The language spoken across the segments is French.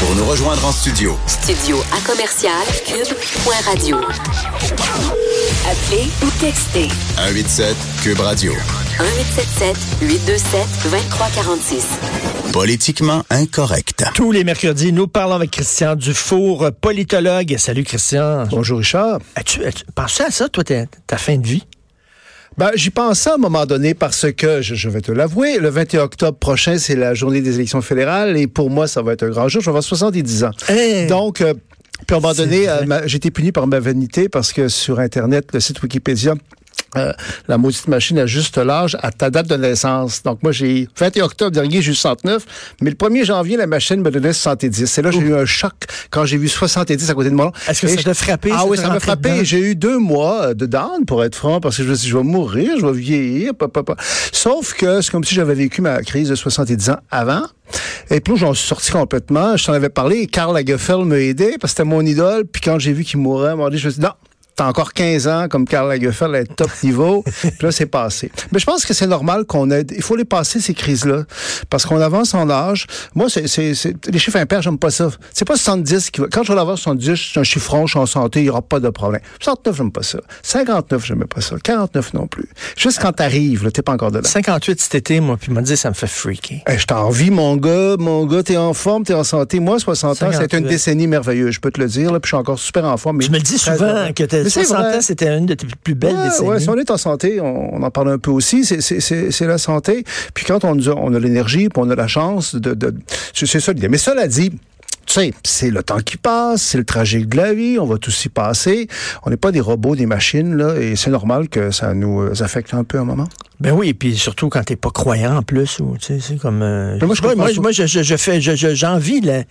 Pour nous rejoindre en studio. Studio à commercial cube.radio. Appelez ou textez 187 Cube Radio. 1877 827 2346. Politiquement incorrect. Tous les mercredis, nous parlons avec Christian Dufour, politologue. Salut Christian. Bonjour Richard. As-tu as pensé à ça, toi, ta, ta fin de vie? Ben, j'y pensais à un moment donné parce que, je, je vais te l'avouer, le 21 octobre prochain, c'est la journée des élections fédérales et pour moi, ça va être un grand jour. Je vais avoir 70 ans. Hey. Donc, euh, puis à un moment donné, euh, j'ai été puni par ma vanité parce que sur Internet, le site Wikipédia, euh, la maudite machine ajuste l'âge à ta date de naissance. Donc, moi, j'ai 21 octobre dernier, j'ai eu 69, mais le 1er janvier, la machine me donnait 70. Et là, j'ai eu un choc quand j'ai vu 70 à côté de moi. Est-ce que Et ça je- t'a frappé? Ah oui, ça m'a frappé. J'ai eu deux mois euh, de down, pour être franc, parce que je me suis dit, je vais mourir, je vais vieillir, papa, papa. Sauf que c'est comme si j'avais vécu ma crise de 70 ans avant. Et puis j'en suis sorti complètement. Je t'en avais parlé. Karl Lagerfeld m'a aidé parce que c'était mon idole. Puis quand j'ai vu qu'il mourait, à je me suis dit, non, T'as encore 15 ans comme Karl Lagerfeld à être top niveau. Puis là, c'est passé. Mais je pense que c'est normal qu'on aide. Il faut les passer, ces crises-là. Parce qu'on avance en âge. Moi, c'est, les chiffres impairs, j'aime pas ça. C'est pas 70 qui va. Quand je vais avoir 70, c'est un chiffron, je suis en santé, il y aura pas de problème. 69, j'aime pas ça. 59, j'aime pas ça. 49 non plus. Juste quand t'arrives, là, t'es pas encore dedans. 58 cet été, moi, puis il m'a dit ça me fait freaker. Hey, je t'envie, mon gars. Mon gars, t'es en forme, t'es en santé. Moi, 60 ans, 58. c'est une décennie merveilleuse, je peux te le dire. Là, puis je suis encore super en forme. mais Tu me le dis souvent que c'est 60 vrai. ans, c'était une de tes plus belles Ouais, décennies. ouais, si on est en santé, on, on en parle un peu aussi, c'est- c'est c'est- c'est la santé. Puis quand on, on a l'énergie, puis on a la chance de... de c'est ça l'idée. Mais cela dit... Tu sais, c'est le temps qui passe, c'est le tragique de la vie, on va tous y passer. On n'est pas des robots, des machines, là, et c'est normal que ça nous euh, affecte un peu un moment. Ben oui, puis surtout quand t'es pas croyant en plus, ou tu sais, c'est comme. euh, Mais moi, je moi, je, je, je fais, je, je- j'envie le-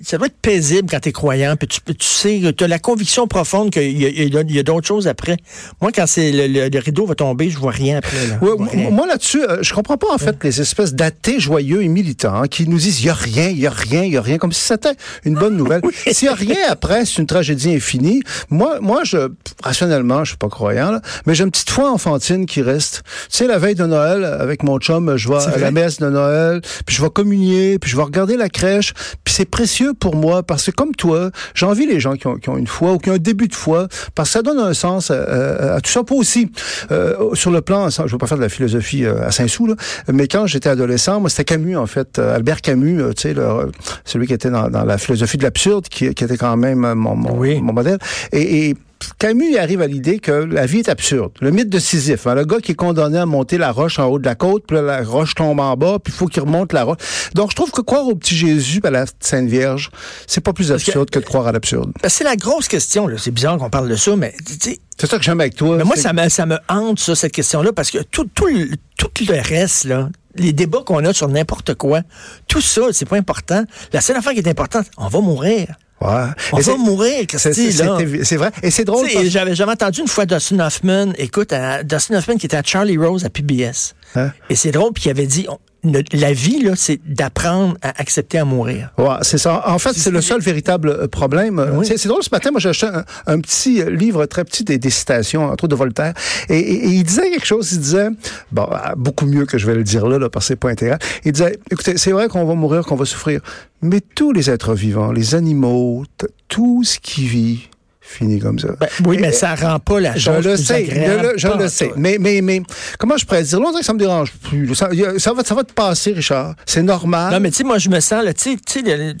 ça doit être paisible quand t'es croyant, puis tu, tu sais, tu as la conviction profonde qu'il y a, il y a- d'autres choses après. Moi, quand c'est le, le- le rideau va tomber, je vois rien après. Là. Ouais, Je vois rien. moi là-dessus, euh, je comprends pas en fait les espèces d'athées joyeux et militants hein, qui nous disent il y a rien, il y a rien, il y a rien, comme si c'était une bonne nouvelle. S'il y a rien après, c'est une tragédie infinie. Moi, moi, je rationnellement, je suis pas croyant, là, mais j'ai une petite foi enfantine qui reste. Tu sais, la veille de Noël, avec mon chum, je vais à la messe de Noël, puis je vais communier, puis je vais regarder la crèche, puis c'est précieux pour moi parce que comme toi, j'envie les gens qui ont, qui ont une foi ou qui ont un début de foi parce que ça donne un sens à, à- à tout ça. Pas aussi euh, sur le plan, je veux pas faire de la philosophie euh, à Saint-Sou, mais quand j'étais adolescent, moi c'était Camus en fait, euh, Albert Camus, euh, tu sais, le- celui qui était dans, dans la philosophie de l'absurde, qui, qui était quand même euh, mon, mon, Oui. mon modèle. Et, et Camus arrive à l'idée que la vie est absurde. Le mythe de Sisyphe, hein, le gars qui est condamné à monter la roche en haut de la côte, puis la roche tombe en bas, puis il faut qu'il remonte la roche. Donc je trouve que croire au petit Jésus, à la Sainte Vierge, c'est pas plus absurde que de croire à l'absurde. Ben, c'est la grosse question. C'est bizarre qu'on parle de ça, mais C'est ça que j'aime avec toi. Mais moi, ça me, ça me hante, ça, cette question-là, parce que tout, tout, le, tout le reste, là, les débats qu'on a sur n'importe quoi, tout ça, c'est pas important. La seule affaire qui est importante, on va mourir. Ouais. On va mourir, Christy, c'est- là. c'est- C'est vrai. Et c'est drôle. Parce- J'avais jamais entendu une fois Dustin Hoffman, écoute, à- Dustin Hoffman qui était à Charlie Rose à PBS. Hein? Et c'est drôle, puis il avait dit, on- la vie, là, c'est d'apprendre à accepter à mourir. Ouais, c'est ça. En fait, c'est le seul véritable euh, problème. Oui. C'est c'est drôle, ce matin, moi, j'ai acheté un, un petit euh, livre très petit des, des citations, entre autres de Voltaire, et, et- et il disait quelque chose, il disait, bon, ah, beaucoup mieux que je vais le dire là, là parce que c'est pas intéressant. Il disait, écoutez, c'est vrai qu'on va mourir, qu'on va souffrir, mais tous les êtres vivants, les animaux, tout ce qui vit, finit comme ça. Ben, oui, mais ça rend pas la Je chose le plus sais, agréable. je le, je le sais. Mais, mais, mais, comment je pourrais dire? Que ça me dérange plus. Ça, va, ça va te passer, Richard. C'est normal. Non, mais tu sais, moi, je me sens, là, tu sais- le-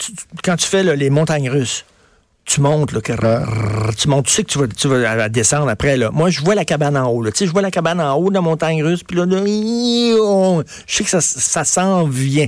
quand tu fais là, les montagnes russes, tu montes, là, tu montes, tu sais que tu vas, tu vas descendre après, là. Moi, je vois la cabane en haut, là. Tu sais, je vois la cabane en haut de la montagne russe, puis là, là, je sais que ça, ça s'en vient.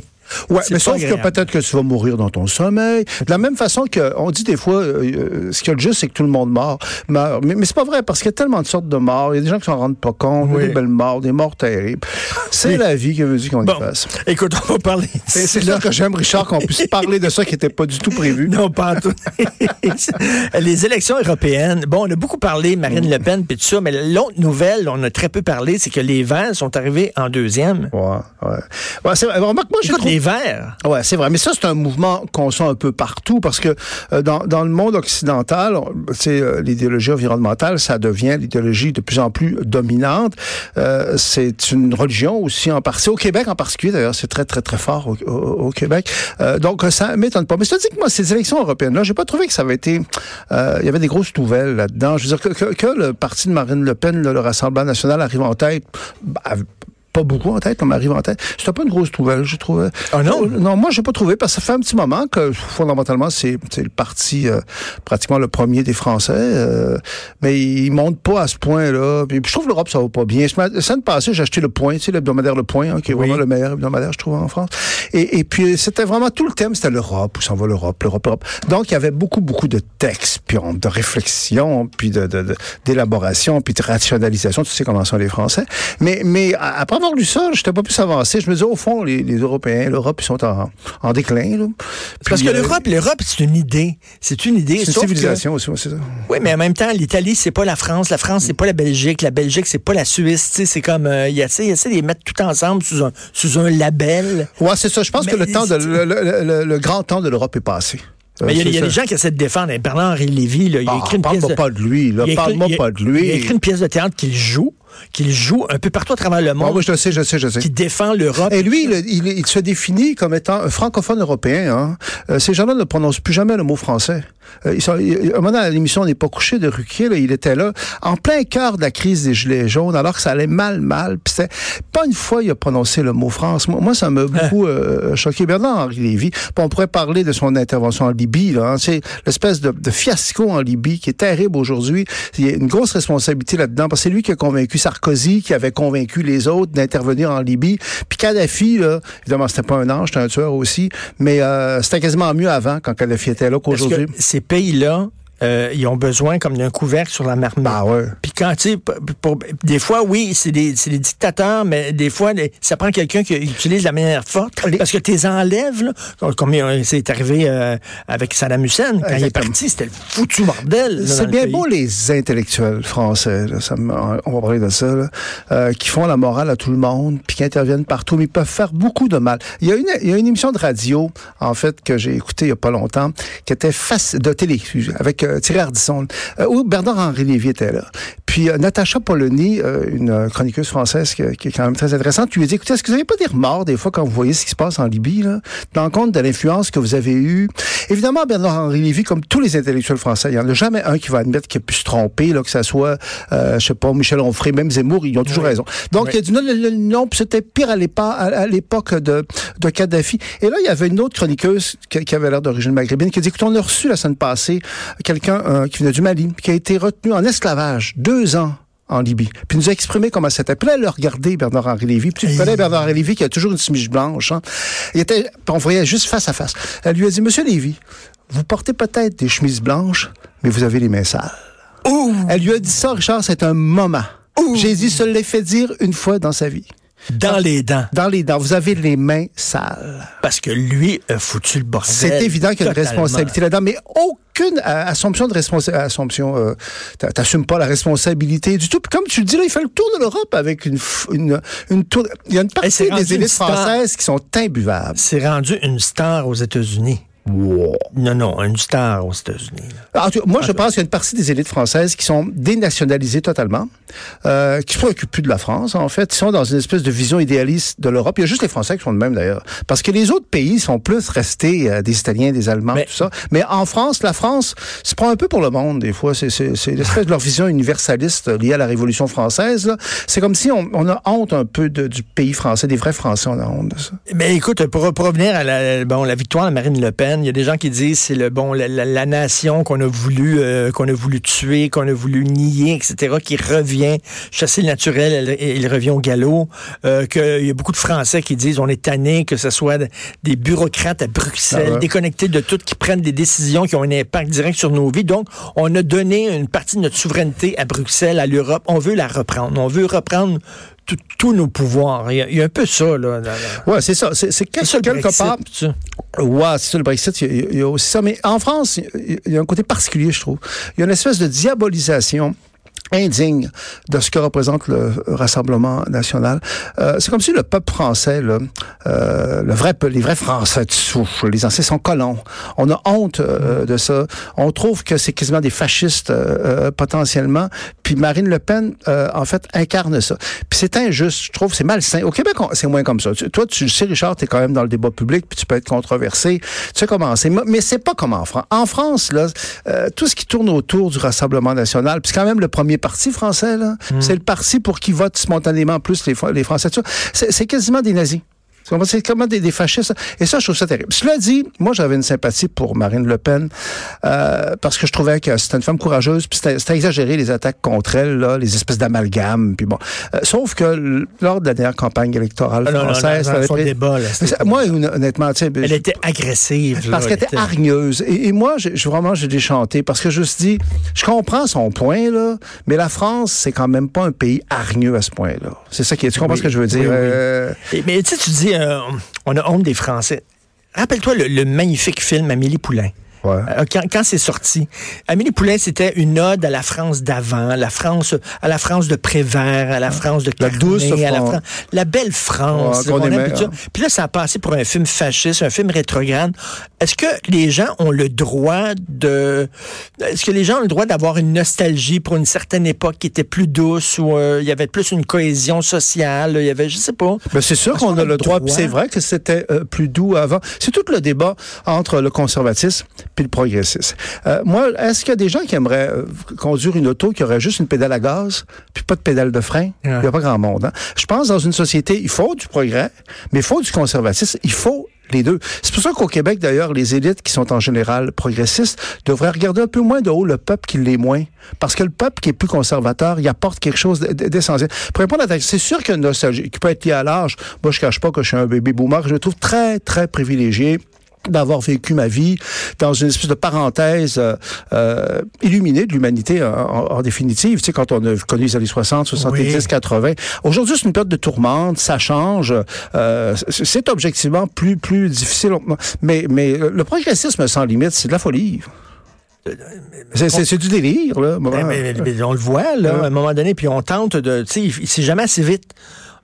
Ouais, mais sauf que peut-être que tu vas mourir dans ton sommeil. De la même façon que on dit des fois, euh, euh, ce qu'il y a de juste, c'est que tout le monde meurt. meurt. Mais, mais c'est pas vrai parce qu'il y a tellement de sortes de morts. Il y a des gens qui s'en rendent pas compte. Il y a Oui. des belles morts, des morts terribles. C'est Oui. la vie qui veut dire qu'on Bon, y fasse? écoute, on va parler. C'est c'est là que j'aime, Richard, qu'on puisse parler de ça qui n'était pas du tout prévu. Non, pas en tout. les élections européennes, bon, on a beaucoup parlé, Marine Le Pen, puis tout ça, mais l'autre nouvelle, on a très peu parlé, c'est que les Verts sont arrivés en deuxième. Ouais, ouais. Ouais, c'est vrai. Remarque, moi, j'ai Les Verts. Ouais, c'est vrai. Mais ça, c'est un mouvement qu'on sent un peu partout parce que euh, dans, dans le monde occidental, c'est euh, l'idéologie environnementale, ça devient l'idéologie de plus en plus dominante. Euh, c'est une religion aussi en partie. Au Québec en particulier, d'ailleurs, c'est très, très, très fort au, Québec. Donc, ça m'étonne pas. Mais je te dis que moi, ces élections européennes-là, j'ai pas trouvé que ça avait été... Il y avait des grosses nouvelles là-dedans. Je veux dire, que, que, que le parti de Marine Le Pen, le Rassemblement national, arrive en tête... Bah, pas beaucoup en tête, on m'arrive en tête. C'était pas une grosse nouvelle, je trouvais. Ah non? Euh, non, moi, j'ai pas trouvé parce que ça fait un petit moment que fondamentalement, c'est le parti euh, pratiquement le premier des Français. Euh, mais il monte pas à ce point-là. Puis, je trouve l'Europe, ça va pas bien. La semaine passée, j'ai acheté le Point, tu sais, l'hebdomadaire Le Point, hein, qui est Oui. vraiment le meilleur hebdomadaire, je trouve, en France. Et, et puis, c'était vraiment tout le thème, c'était l'Europe, où s'en va l'Europe, l'Europe, l'Europe. Donc, il y avait beaucoup, beaucoup de textes, puis de réflexion, puis de, de, de- d'élaboration, puis de rationalisation. Tu sais comment sont les Français. Mais, mais après avoir lu ça, j'étais pas plus avancé. Je me disais, au fond, les, les Européens, l'Europe, ils sont en, en déclin. Là. Parce que euh, l'Europe, l'Europe, c'est une idée. C'est une idée. C'est une sauf que- civilisation aussi, c'est ça. Oui, mais en même temps, l'Italie, c'est pas la France. La France, c'est pas la Belgique. La Belgique, c'est pas la Suisse. C'est comme, euh, il essaie, de les mettre tout ensemble sous un, sous un label. Ouais, c'est ça. Je pense Mais que le temps de, le, le- grand temps de l'Europe est passé. Euh, Mais il y a, des gens qui essaient de défendre. hein, Bernard-Henri Lévy, là, il a Ah, écrit une pièce parle-moi de... pas de lui, là. il a écrit- Parle-moi il a- pas de lui. Il a écrit une pièce de théâtre qu'il joue, qu'il joue un peu partout à travers le monde, oui, je le sais, je le sais, je le sais. qui défend l'Europe. Et lui, il, il- il se définit comme étant un francophone européen. Hein. Euh, ces gens-là ne prononcent plus jamais le mot français. Euh, ils sont, il- un moment dans l'émission, on n'est pas couché de Ruquier, là, il était là, en plein cœur de la crise des Gilets jaunes, alors que ça allait mal, mal. C'était pas une fois il a prononcé le mot France. Moi, moi, ça m'a beaucoup euh, choqué. Bernard-Henri Lévy, on pourrait parler de son intervention en Libye. Hein. C'est l'espèce de, de fiasco en Libye qui est terrible aujourd'hui. Il y a une grosse responsabilité là-dedans, parce que c'est lui qui a convaincu Sarkozy, qui avait convaincu les autres d'intervenir en Libye. Puis Kadhafi, là, évidemment, c'était pas un ange, c'était un tueur aussi, mais euh, c'était quasiment mieux avant, quand Kadhafi était là, qu'aujourd'hui. ces pays-là, euh, ils ont besoin comme d'un couvercle sur la marmite. Ah ouais. Puis quand, tu des fois, oui, c'est des, c'est des dictateurs, mais des fois, les- ça prend quelqu'un qui utilise la manière forte. Parce que tes enlèves, là, comme- euh, c'est arrivé euh, avec Saddam Hussein, quand il est parti, c'était le foutu bordel. C'est bien beau les intellectuels français, là, ça on va parler de ça, là, euh, qui font la morale à tout le monde, puis qui interviennent partout, mais ils peuvent faire beaucoup de mal. Il y a une, il y a une émission de radio, en fait, que j'ai écoutée il y a pas longtemps, qui était face de télé, avec euh, Thierry Ardisson, euh, où Bernard-Henri Lévy était là. Puis euh, Natacha Polony, euh, une chroniqueuse française qui, qui est quand même très intéressante, lui a dit, écoutez, est-ce que vous n'avez pas des remords des fois quand vous voyez ce qui se passe en Libye, là, dans compte de l'influence que vous avez eue? Évidemment, Bernard-Henri Lévy, comme tous les intellectuels français, il n'y en a jamais un qui va admettre qu'il a pu se tromper, là, que ça soit, je sais pas, Michel Onfray, même Zemmour, ils ont toujours Oui. raison. Donc, Oui. il a dit non, non, non, c'était pire à l'époque, à, à l'époque de, de Kadhafi. Et là, il y avait une autre chroniqueuse qui, qui avait l'air d'origine maghrébine qui a dit, écoute, on a reçu la semaine passée quelqu'un euh, qui venait du Mali, qui a été retenu en esclavage deux ans en Libye. Puis il nous a exprimé comment c'était. Puis là, elle a regardé Bernard-Henri Lévy. Puis tu connais Bernard-Henri Lévy qui a toujours une chemise blanche. Hein. Il était, on voyait juste face à face. Elle lui a dit, Monsieur Lévy, vous portez peut-être des chemises blanches, mais vous avez les mains sales. Elle lui a dit ça, Richard, c'est un moment. Jésus se l'ait fait dire une fois dans sa vie. Dans les dents. Dans les dents, vous avez les mains sales. Parce que lui a foutu le bordel. C'est évident qu'il y a une responsabilité là-dedans, mais aucune assumption de responsabilité. Assumption, euh, t'a- t'assumes pas la responsabilité du tout. Puis comme tu le dis, là, il fait le tour de l'Europe avec une, une, une tour. Il y a une partie des élites françaises qui sont imbuvables. C'est rendu une star aux États-Unis. Non, non, une star aux États-Unis. moi, je pense qu'il y a une partie des élites françaises qui sont dénationalisées totalement, euh, qui se préoccupent plus de la France, en fait. Ils sont dans une espèce de vision idéaliste de l'Europe. Il y a juste les Français qui sont de même, d'ailleurs. Parce que les autres pays sont plus restés euh, des Italiens, des Allemands, Mais- tout ça. Mais en France, la France se prend un peu pour le monde, des fois. C'est, l'espèce de leur vision universaliste liée à la Révolution française. C'est comme si on, on a honte un peu de- du pays français, des vrais Français, on a honte de ça. Mais écoute, pour, pour revenir à la, bon, la victoire de Marine Le Pen, il y a des gens qui disent c'est le bon la, la- la nation qu'on a voulu euh, qu'on a voulu tuer, qu'on a voulu nier, etc., qui revient chasser le naturel, il revient au galop. Euh, qu'il y a beaucoup de Français qui disent on est tanné que ce soit des bureaucrates à Bruxelles, Ah ouais. déconnectés de tout, qui prennent des décisions qui ont un impact direct sur nos vies. Donc, on a donné une partie de notre souveraineté à Bruxelles, à l'Europe. On veut la reprendre. On veut reprendre tous nos pouvoirs. Il y, a, il y a un peu ça, là. dans- Ouais, c'est ça. C'est, le quelque part. Ouais, c'est ça, le Brexit, il y, a, il y a aussi ça. Mais en France, il y a un côté particulier, je trouve. Il y a une espèce de diabolisation indigne de ce que représente le Rassemblement national. Euh, c'est comme si le peuple français, là, euh, le vrai, les vrais Français de souche, les anciens sont colons. On a honte euh, de ça. On trouve que c'est quasiment des fascistes euh, potentiellement. Puis Marine Le Pen, euh, en fait, incarne ça. Puis c'est injuste, je trouve, c'est malsain. Au Québec, c'est moins comme ça. Tu- toi, tu sais, Richard, tu es quand même dans le débat public, puis tu peux être controversé. Tu sais comment c'est. Mais c'est pas comme en France. En France, là, euh, tout ce qui tourne autour du Rassemblement national, puis c'est quand même le premier parti français, là. C'est le parti pour qui votent spontanément plus les, Fr- les Français. C'est quasiment des nazis. C'est comme des, des fascistes. Et ça, je trouve ça terrible. Cela dit, moi, j'avais une sympathie pour Marine Le Pen euh, parce que je trouvais que c'était une femme courageuse. Puis c'était exagéré les attaques contre elle, là, les espèces d'amalgames. Puis bon, Euh, sauf que lors de la dernière campagne électorale Ah, non, non, française, pris- débat, là, c'était Mais ça- moi, hon- honnêtement, tu sais, Elle était agressive. parce qu'elle elle était hargneuse. Et, et moi, j'ai- j'ai vraiment, j'ai déchanté parce que je me suis dit, je comprends son point, là, mais la France, c'est quand même pas un pays hargneux à ce point-là. C'est ça qui est. Tu comprends Oui, ce que je veux dire? oui, oui. Euh, Et- Mais tu sais, tu dis, euh, on a honte des Français. Rappelle-toi le, le magnifique film Amélie Poulain. Euh, quand quand c'est sorti, Amélie Poulain, c'était une ode à la France d'avant, la France, à la France de Prévert, à la France de La Carnet, douce à la, France. Fran- la belle France. Ouais, puis hein. Puis là, ça a passé pour un film fasciste, un film rétrograde. Est-ce que les gens ont le droit de, est-ce que les gens ont le droit d'avoir une nostalgie pour une certaine époque qui était plus douce, où euh, il y avait plus une cohésion sociale, il y avait, je sais pas. Ben, c'est sûr qu'on a le droit. droit? C'est vrai que c'était euh, plus doux avant. C'est tout le débat entre le conservatisme puis le progressisme. Euh, moi, est-ce qu'il y a des gens qui aimeraient euh, conduire une auto qui aurait juste une pédale à gaz puis pas de pédale de frein? Il n'y a pas grand monde. hein. Je pense dans une société, il faut du progrès, mais il faut du conservatisme. Il faut les deux. C'est pour ça qu'au Québec, d'ailleurs, les élites qui sont en général progressistes devraient regarder un peu moins de haut le peuple qui l'est moins. Parce que le peuple qui est plus conservateur, il apporte quelque chose d'essentiel. Pour répondre à ta c'est sûr qu'il y a une nostalgie qui peut être liée à l'âge. Moi, je cache pas que je suis un bébé boomer. Je me trouve très, très privilégié d'avoir vécu ma vie dans une espèce de parenthèse euh, euh, illuminée de l'humanité en, en- définitive. Tu sais, quand on a connu les années 60, 70, Oui. 80. Aujourd'hui, c'est une période de tourmente, ça change. Euh, c'est- objectivement plus plus difficile. Mais, mais le progressisme sans limite, c'est de la folie. C'est- du délire, là. Ben, mais- mais- mais on le voit, là, à un moment donné, puis on tente de. Tu sais, c'est jamais assez vite.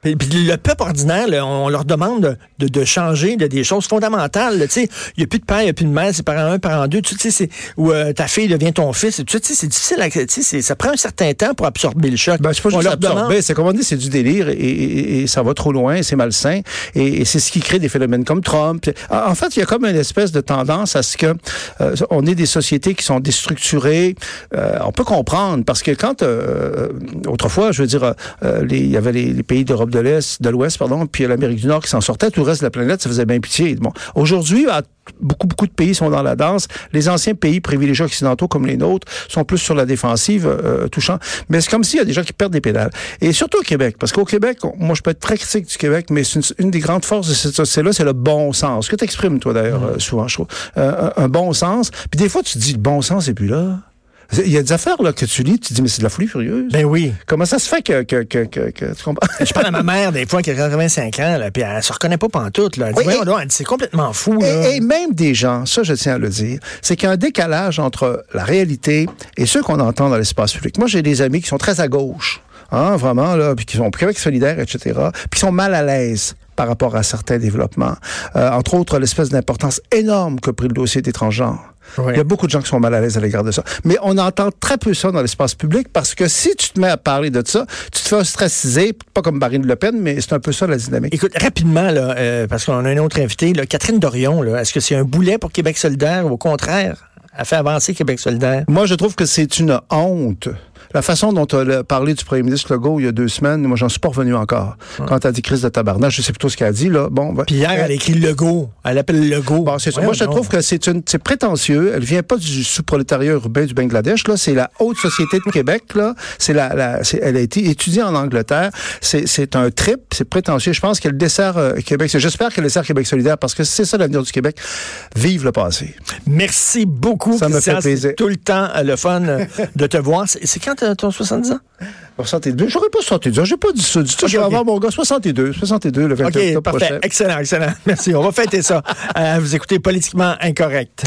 Puis puis le peuple ordinaire, là, on leur demande de, de changer de, des choses fondamentales. là, Tu sais, il n'y a plus de père, il n'y a plus de mère, c'est parent un, parent deux. Tu sais, c'est où euh, ta fille devient ton fils. Tu sais, c'est difficile. à- Tu sais, c'est- ça prend un certain temps pour absorber le choc. Ben, c'est pas juste absorber, c'est comme on dit, c'est du délire et, et- et ça va trop loin, c'est malsain et, et c'est ce qui crée des phénomènes comme Trump. En fait, il y a comme une espèce de tendance à ce que euh, on ait des sociétés qui sont déstructurées. Euh, on peut comprendre parce que quand euh, autrefois, je veux dire, euh, les- il y avait les, les pays d'Europe de l'Est, de l'Ouest, pardon, puis l'Amérique du Nord qui s'en sortaient, tout le reste de la planète, ça faisait bien pitié. Bon, aujourd'hui, à- beaucoup beaucoup de pays sont dans la danse. Les anciens pays privilégiés occidentaux comme les nôtres sont plus sur la défensive, euh, touchant. Mais c'est comme s'il y a des gens qui perdent des pédales. Et surtout au Québec, parce qu'au Québec, on- moi je peux être très critique du Québec, mais une, une des grandes forces de cette société-là, c'est le bon sens. Que tu exprimes toi d'ailleurs euh, souvent, je trouve, Euh, un, bon sens. Puis des fois tu te dis le bon sens c'est plus là. Il y a des affaires là que tu lis, tu te dis mais c'est de la folie furieuse. Ben oui. Comment ça se fait que, que, que, que, que- tu comprends? Je parle à ma mère des fois qui a 85 ans, là, puis elle se reconnaît pas pantoute. Là. Elle dit, Oui, Voyons et- dit, c'est complètement fou. Là. Et, et même des gens, ça je tiens à le dire, c'est qu'il y a un décalage entre la réalité et ce qu'on entend dans l'espace public. Moi, j'ai des amis qui sont très à gauche, hein, vraiment, là, puis qui sont au Québec solidaire, etc., puis qui sont mal à l'aise par rapport à certains développements. Euh, entre autres, l'espèce d'importance énorme que pris le dossier des transgenres. Oui. Il y a beaucoup de gens qui sont mal à l'aise à l'égard de ça. Mais on entend très peu ça dans l'espace public parce que si tu te mets à parler de ça, tu te fais ostraciser, pas comme Marine Le Pen, mais c'est un peu ça la dynamique. Écoute, rapidement, là, euh, parce qu'on a un autre invité, là, Catherine Dorion, est-ce que c'est un boulet pour Québec solidaire ou au contraire, a fait avancer Québec solidaire? Moi, je trouve que c'est une honte. La façon dont tu as parlé du premier ministre Legault il y a deux semaines, moi, j'en suis pas revenu encore. Quand tu as dit crise de tabarnak, je sais plutôt ce qu'elle a dit, là. Bon, ben, Puis hier, elle a écrit Legault. Elle appelle Legault. Bon, c'est Moi, je trouve que c'est une, c'est prétentieux. Elle vient pas du sous-prolétariat urbain du Bangladesh, là. C'est la haute société de Québec, là. C'est la, elle a été étudiée en Angleterre. C'est, un trip. C'est prétentieux. Je pense qu'elle dessert euh, Québec. J'espère qu'elle dessert Québec solidaire parce que c'est ça l'avenir du Québec. Vive le passé. Merci beaucoup, Ça me fait plaisir. C'est tout le temps euh, le fun euh, de te voir. C'est c'est t'as ton 70 ans? 62. J'aurais pas 62. J'ai pas dit ça du tout. Je vais avoir mon gars 62. 62 le 28 OK, octobre parfait. prochain. Excellent, excellent. Merci. On va fêter ça. Euh, vous écoutez Politiquement Incorrect.